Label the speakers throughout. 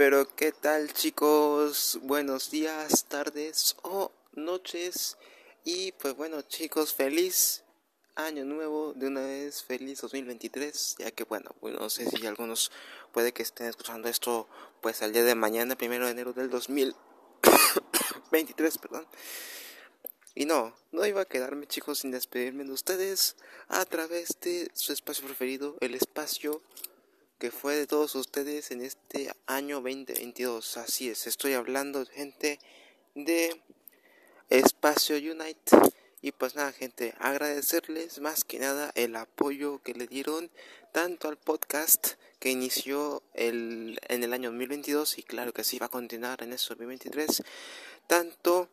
Speaker 1: Pero qué tal chicos, buenos días, tardes o noches. Y pues bueno chicos, feliz año nuevo, de una vez feliz 2023, ya que bueno, pues no sé si algunos puede que estén escuchando esto pues al día de mañana, primero de enero del 2023, perdón. Y no, no iba a quedarme chicos sin despedirme de ustedes a través de su espacio preferido, el espacio que fue de todos ustedes en este año 2022. Así es, estoy hablando gente de Espacio Unite. Y pues nada, gente, agradecerles más que nada el apoyo que le dieron tanto al podcast que inició el, en el año 2022 y claro que sí va a continuar en ese 2023, tanto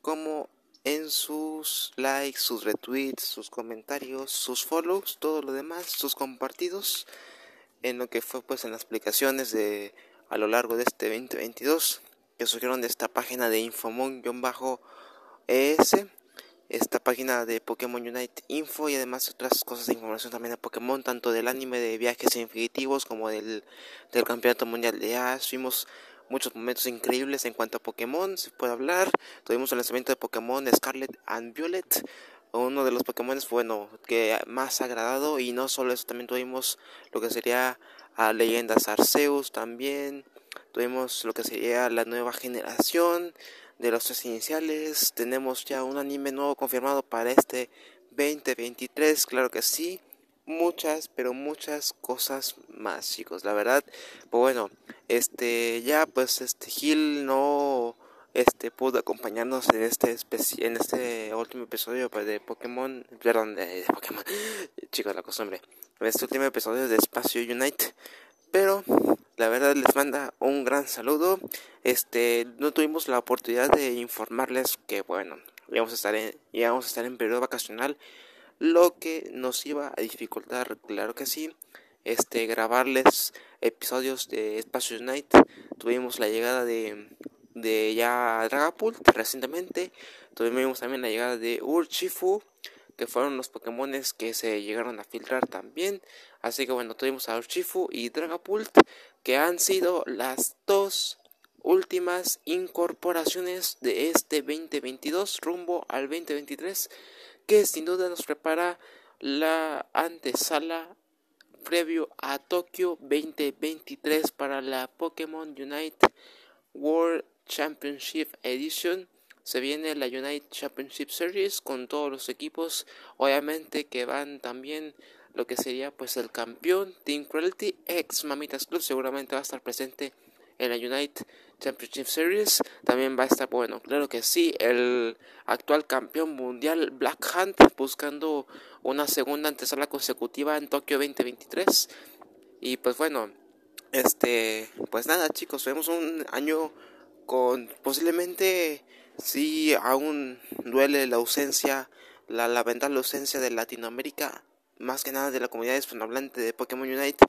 Speaker 1: como en sus likes, sus retweets, sus comentarios, sus follows, todo lo demás, sus compartidos en lo que fue pues en las aplicaciones de a lo largo de este 2022 que surgieron de esta página de Infomon-ES esta página de Pokémon Unite Info y además otras cosas de información también de Pokémon, tanto del anime de viajes infinitivos como del, del campeonato mundial de Ash. Vimos muchos momentos increíbles en cuanto a Pokémon, se puede hablar. Tuvimos el lanzamiento de Pokémon Scarlet and Violet, uno de los Pokémon bueno que más agradado y no solo eso también tuvimos lo que sería a leyendas Arceus también tuvimos lo que sería la nueva generación de los tres iniciales tenemos ya un anime nuevo confirmado para este 2023 claro que sí muchas pero muchas cosas más chicos la verdad. Pues bueno este ya pues este Gil no este pudo acompañarnos en este en este último episodio pues, de Pokémon, perdón, de, Pokémon, chicos, la costumbre, en este último episodio de Espacio Unite, pero la verdad les manda un gran saludo. Este, no tuvimos la oportunidad de informarles que bueno, íbamos a estar en, íbamos a estar en periodo vacacional, lo que nos iba a dificultar, claro que sí, este grabarles episodios de Espacio Unite. Tuvimos la llegada de de ya Dragapult recientemente. Tuvimos también la llegada de Urshifu, que fueron los Pokémon que se llegaron a filtrar también. Así que bueno, tuvimos a Urshifu y Dragapult, que han sido las dos últimas incorporaciones de este 2022 rumbo al 2023, que sin duda nos prepara la antesala previo a Tokio 2023 para la Pokémon Unite World Championship Edition. Se viene la United Championship Series con todos los equipos, obviamente que van también lo que sería pues el campeón Team Cruelty ex Mamitas Club seguramente va a estar presente en la United Championship Series también va a estar bueno claro que sí el actual campeón mundial Black Hunt buscando una segunda antesala consecutiva en Tokio 2023 y pues bueno este pues nada chicos vemos un año con posiblemente sí aún duele la ausencia, la lamentable ausencia de Latinoamérica, más que nada de la comunidad hispanohablante de Pokémon Unite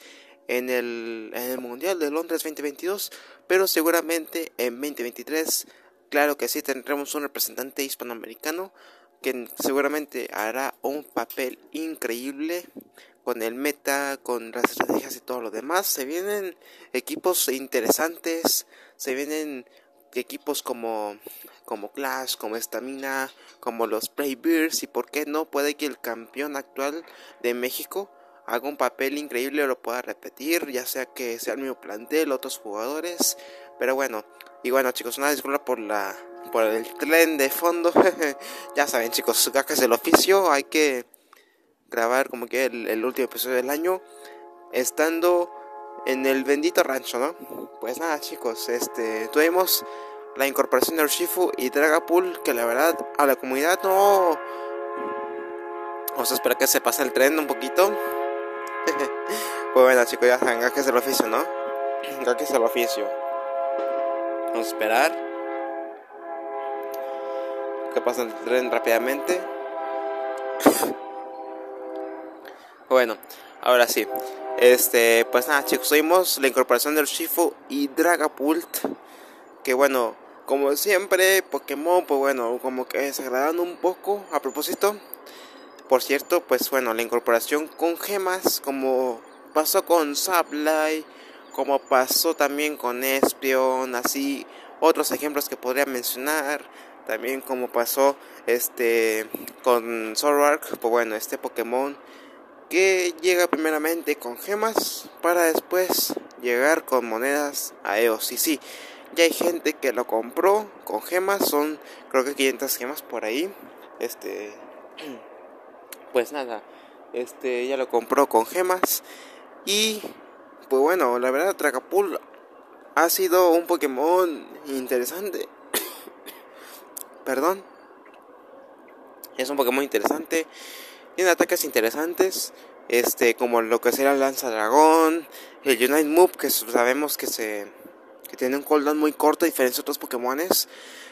Speaker 1: en el, en el Mundial de Londres 2022, pero seguramente en 2023, claro que sí tendremos un representante hispanoamericano que seguramente hará un papel increíble con el meta, con las estrategias y todo lo demás. Se vienen equipos interesantes, se vienen equipos como, como Clash, como Stamina, como los Bears y por qué no puede que el campeón actual de México haga un papel increíble o lo pueda repetir, ya sea que sea el mismo plantel, otros jugadores, pero bueno, y bueno chicos, una disculpa por la por el tren de fondo, ya saben chicos, gajes del oficio, hay que grabar como que el último episodio del año, estando en el bendito rancho, ¿no? Pues nada, chicos, este, tuvimos la incorporación de Urshifu y Dragapult, que la verdad a la comunidad no. Vamos a esperar que se pase el tren un poquito. pues bueno, chicos, ya saben, es el oficio, ¿no? es el oficio. Vamos a esperar que pase el tren rápidamente. bueno, ahora sí. Este, pues nada, chicos, oímos la incorporación del Shifu y Dragapult. Que bueno, como siempre, Pokémon, pues bueno, como que desagradando un poco. A propósito, por cierto, pues bueno, la incorporación con gemas, como pasó con Sableye, como pasó también con Espion, así otros ejemplos que podría mencionar, también como pasó este con Zoroark, pues bueno, este Pokémon que llega primeramente con gemas para después llegar con monedas a EOS. Y sí, ya hay gente que lo compró con gemas, son creo que 500 gemas por ahí. Este pues nada, este ya lo compró con gemas y pues bueno, la verdad Dragapult ha sido un Pokémon interesante. Perdón. Es un Pokémon interesante. Tiene ataques interesantes. Este, como lo que será el Lanza Dragón. El Unite Move, que sabemos que se. que tiene un cooldown muy corto, a de otros Pokémones.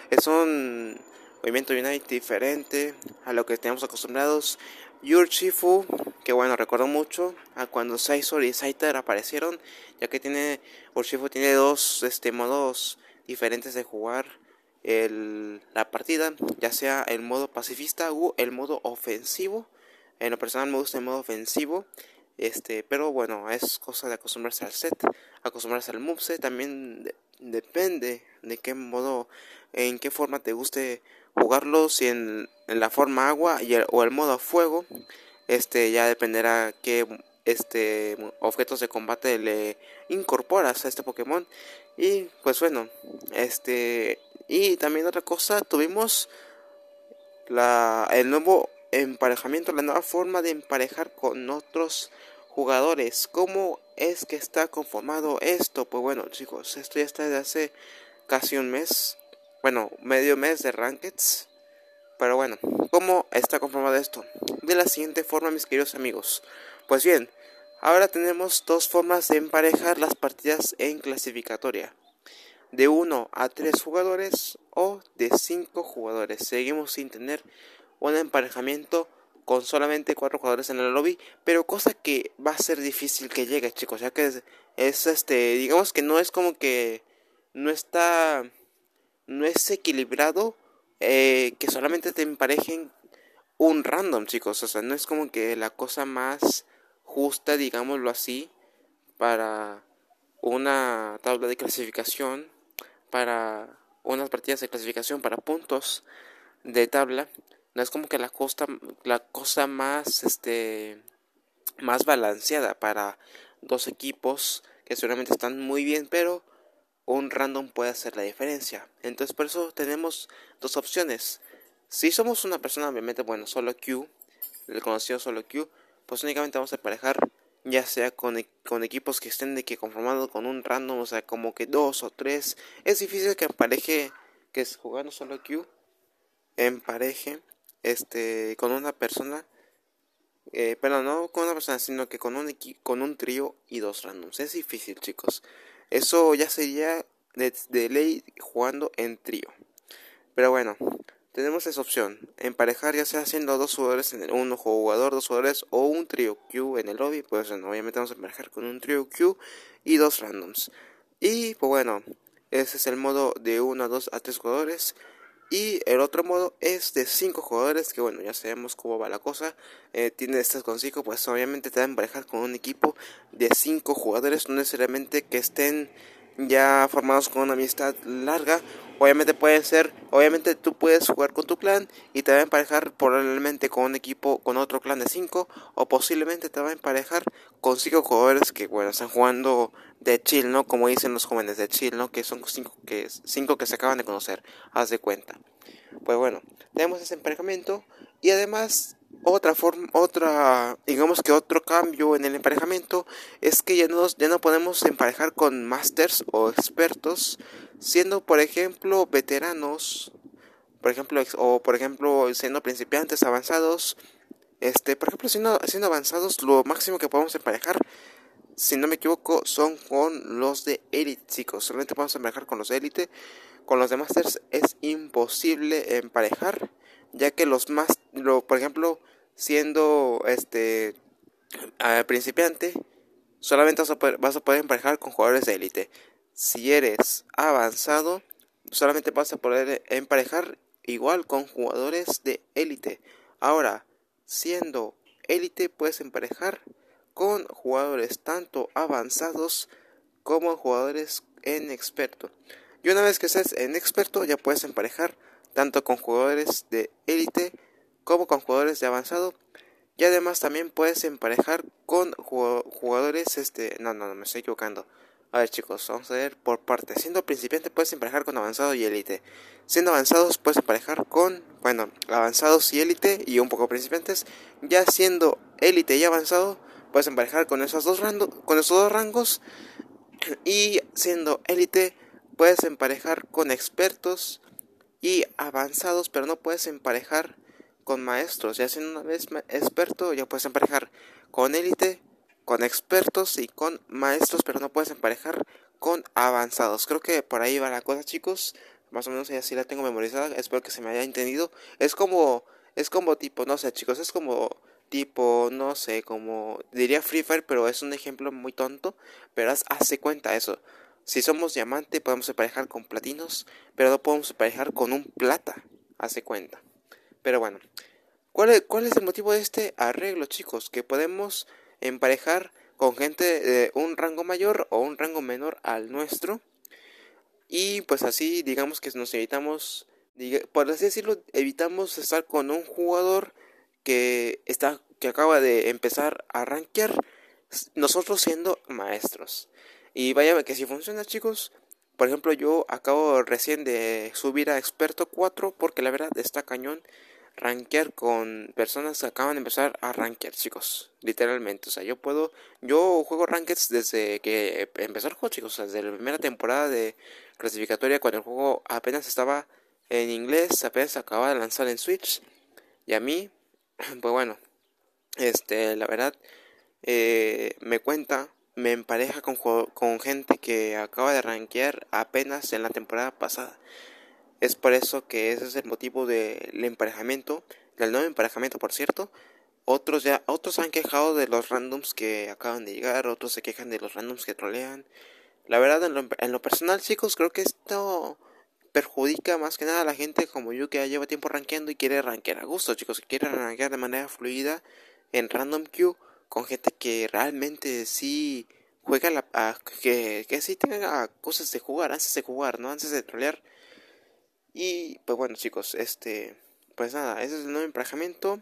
Speaker 1: Es un movimiento Unite diferente a lo que tenemos acostumbrados. Urshifu, que bueno, recuerdo mucho a cuando Saisor y Saitar aparecieron, ya que tiene Urshifu tiene dos este, modos diferentes de jugar el, la partida, ya sea el modo pacifista o el modo ofensivo. En lo personal me gusta el modo ofensivo, este, pero bueno, es cosa de acostumbrarse al set, acostumbrarse al moveset, también depende de qué modo, en qué forma te guste jugarlo, si en, la forma agua y o el modo fuego, este ya dependerá qué este objetos de combate le incorporas a este Pokémon. Y pues bueno, este y también otra cosa, tuvimos la el nuevo emparejamiento, la nueva forma de emparejar con otros jugadores. ¿Cómo es que está conformado esto? Pues bueno, chicos, esto ya está desde hace casi un mes bueno, medio mes de Rankeds. Pero bueno, ¿cómo está conformado esto? De la siguiente forma, mis queridos amigos. Pues bien, ahora tenemos dos formas de emparejar las partidas en clasificatoria. De 1 a 3 jugadores o de 5 jugadores. Seguimos sin tener un emparejamiento con solamente 4 jugadores en el lobby, pero cosa que va a ser difícil que llegue, chicos, ya que es, es este, digamos que no es como que no está no es equilibrado eh, que solamente te emparejen un random, chicos. O sea, no es como que la cosa más justa, digámoslo así, para una tabla de clasificación, para unas partidas de clasificación, para puntos de tabla. No es como que la cosa, la cosa más, este, más balanceada para dos equipos que seguramente están muy bien, pero un random puede hacer la diferencia. Entonces por eso tenemos dos opciones. Si somos una persona obviamente, bueno, solo Q, el conocido solo Q, pues únicamente vamos a emparejar ya sea con, e, con equipos que estén de que conformados con un random, o sea, como que dos o tres. Es difícil que empareje, que jugando solo Q, empareje este, con una persona. Eh, pero no con una persona, sino que con un, con un trío y dos randoms. Es difícil, chicos. Eso ya sería de, ley jugando en trío. Pero bueno, tenemos esa opción. Emparejar ya sea haciendo dos jugadores en el uno jugador, dos jugadores o un trío Q en el lobby. Pues bueno, obviamente vamos a emparejar con un trío Q y dos randoms. Y pues bueno, ese es el modo de 1 a 2 a 3 jugadores. Y el otro modo es de 5 jugadores, que bueno, ya sabemos cómo va la cosa. Eh, tiene estas con 5, pues obviamente te van a emparejar con un equipo de 5 jugadores, no necesariamente que estén ya formados con una amistad larga. Obviamente puede ser, obviamente tú puedes jugar con tu clan y te va a emparejar probablemente con un equipo, con otro clan de 5 o posiblemente te va a emparejar con 5 jugadores que bueno, están jugando de chill, ¿no? Como dicen los jóvenes de chill, ¿no? Que son 5 que, cinco que se acaban de conocer, haz de cuenta. Pues bueno, tenemos ese emparejamiento y además otra forma, otra, digamos que otro cambio en el emparejamiento es que ya no, ya no podemos emparejar con masters o expertos, siendo por ejemplo veteranos, por ejemplo, o por ejemplo siendo principiantes avanzados, este, por ejemplo siendo, siendo avanzados, lo máximo que podemos emparejar, si no me equivoco, son con los de élite, chicos, solamente podemos emparejar con los de élite, con los de masters es imposible emparejar ya que los más, lo, por ejemplo, siendo este principiante, solamente vas a, poder, emparejar con jugadores de élite. Si eres avanzado, solamente vas a poder emparejar igual con jugadores de élite. Ahora, siendo élite, puedes emparejar con jugadores tanto avanzados como jugadores en experto. Y una vez que estés en experto ya puedes emparejar tanto con jugadores de élite como con jugadores de avanzado. Y además también puedes emparejar con jugadores, este, no, no, no, me estoy equivocando. A ver chicos, vamos a ver por parte. Siendo principiante puedes emparejar con avanzado y élite. Siendo avanzados puedes emparejar con, bueno, avanzados y élite y un poco principiantes. Ya siendo élite y avanzado puedes emparejar con esos dos, con esos dos rangos. Y siendo élite puedes emparejar con expertos y avanzados, pero no puedes emparejar con maestros. Ya siendo una vez experto, ya puedes emparejar con élite, con expertos y con maestros, pero no puedes emparejar con avanzados. Creo que por ahí va la cosa, chicos. Más o menos ya sí la tengo memorizada. Espero que se me haya entendido. Es como, es como tipo, no sé, chicos, es como tipo, no sé, como diría Free Fire, pero es un ejemplo muy tonto. Pero hace cuenta eso. Si somos diamante podemos emparejar con platinos, pero no podemos emparejar con un plata, hace cuenta. Pero bueno, ¿cuál es, ¿cuál es el motivo de este arreglo, chicos? Que podemos emparejar con gente de un rango mayor o un rango menor al nuestro. Y pues así, digamos que nos evitamos, por así decirlo, evitamos estar con un jugador que está que acaba de empezar a rankear, nosotros siendo maestros. Y vaya que si funciona, chicos. Por ejemplo, yo acabo recién de subir a experto 4 porque la verdad está cañón rankear con personas que acaban de empezar a rankear, chicos. Literalmente, o sea, yo puedo yo juego rankeds desde que empezó el juego, chicos, desde la primera temporada de clasificatoria cuando el juego apenas estaba en inglés, apenas acababa de lanzar en Switch. Y a mí, pues bueno, este, la verdad eh, me cuenta me empareja con, con gente que acaba de rankear apenas en la temporada pasada. Es por eso que ese es el motivo del emparejamiento, del nuevo emparejamiento, por cierto. Otros ya, otros han quejado de los randoms que acaban de llegar, otros se quejan de los randoms que trolean. La verdad, en lo, en lo personal, chicos, creo que esto perjudica más que nada a la gente como yo que ya lleva tiempo rankeando y quiere rankear a gusto, chicos, que quiere rankear de manera fluida en random queue con gente que realmente sí juega la, que, que sí tenga cosas de jugar antes de jugar, ¿no? Antes de trolear. Y pues bueno chicos, este, pues nada, ese es el nuevo emparejamiento.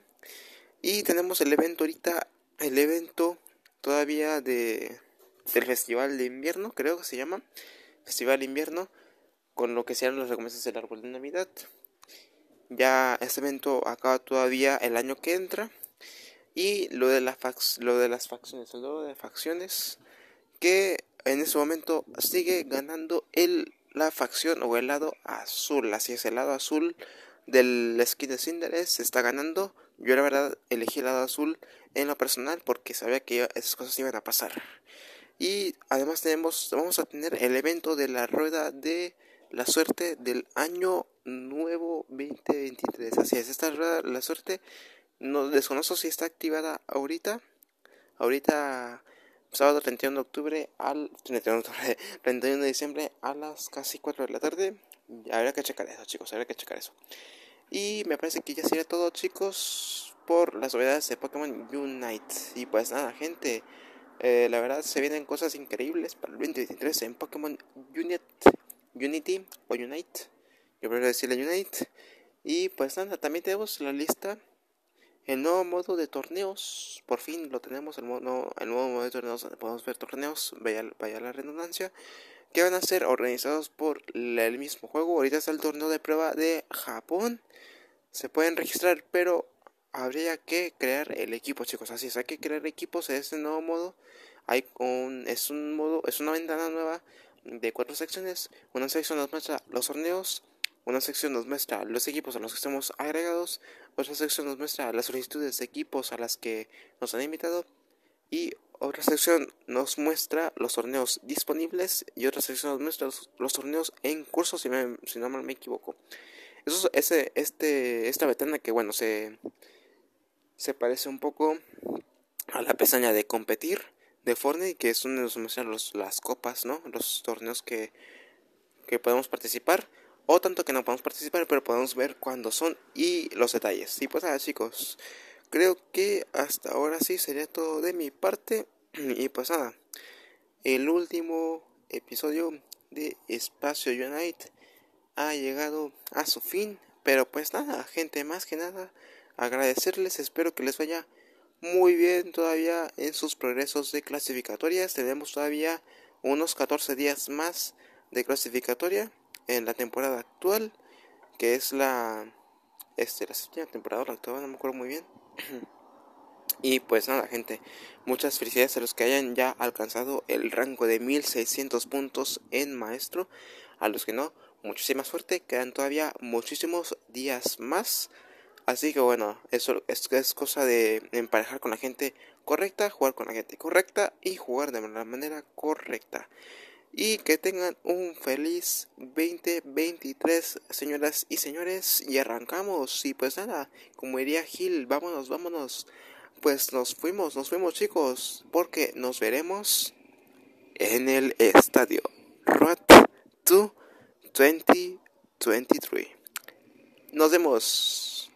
Speaker 1: Y tenemos el evento ahorita, el evento todavía de del festival de invierno, creo que se llama. Festival de invierno, con lo que sean los recompensas del árbol de Navidad. Ya este evento acaba todavía el año que entra. Y lo de, la lo de las facciones, lo de facciones, que en ese momento sigue ganando el, la facción o el lado azul. Así es, el lado azul del skin de Cinderes se está ganando. Yo la verdad elegí el lado azul en lo personal porque sabía que esas cosas iban a pasar. Y además tenemos, vamos a tener el evento de la rueda de la suerte del año nuevo 2023. Así es, esta rueda de la suerte no desconozco si está activada ahorita. Ahorita, sábado 31 de octubre al 31 de, diciembre a las casi 4 de la tarde. Habrá que checar eso, chicos. Habrá que checar eso. Y me parece que ya sería todo, chicos, por las novedades de Pokémon Unite. Y pues nada, gente. Eh, la verdad se vienen cosas increíbles para el 2023 en Pokémon Unite, Unity o Unite. Yo prefiero decirle Unite. Y pues nada, también tenemos la lista el nuevo modo de torneos, por fin lo tenemos, el, modo, el nuevo modo de torneos podemos ver torneos, vaya, vaya la redundancia, que van a ser organizados por el mismo juego. Ahorita está el torneo de prueba de Japón. Se pueden registrar, pero habría que crear el equipo, chicos. Así es, hay que crear equipos en este nuevo modo. Hay un, es un modo, es una ventana nueva de cuatro secciones. Una sección nos muestra los torneos, una sección nos muestra los equipos a los que estamos agregados, otra sección nos muestra las solicitudes de equipos a las que nos han invitado y otra sección nos muestra los torneos disponibles y otra sección nos muestra los, torneos en curso si, si no mal me equivoco. Eso ese, este, esta ventana que bueno se, se parece un poco a la pestaña de competir de Fortnite que es donde nos muestran los, las copas, ¿no? Los torneos que, que podemos participar o tanto que no podemos participar, pero podemos ver cuándo son y los detalles. Y pues nada, chicos, creo que hasta ahora sí sería todo de mi parte. Y pues nada, el último episodio de Espacio Unite ha llegado a su fin. Pero pues nada, gente, más que nada, agradecerles. Espero que les vaya muy bien todavía en sus progresos de clasificatorias. Tenemos todavía unos 14 días más de clasificatoria en la temporada actual, que es la, este, la séptima temporada, la actual, no me acuerdo muy bien. Y pues nada, gente, muchas felicidades a los que hayan ya alcanzado el rango de 1600 puntos en maestro. A los que no, muchísima suerte, quedan todavía muchísimos días más. Así que bueno, eso es, es cosa de emparejar con la gente correcta, jugar con la gente correcta y jugar de la manera correcta. Y que tengan un feliz 2023, señoras y señores. Y arrancamos. Y pues nada, como diría Gil, vámonos, vámonos pues nos fuimos, nos fuimos chicos, porque nos veremos en el estadio Road to 2023. Nos vemos.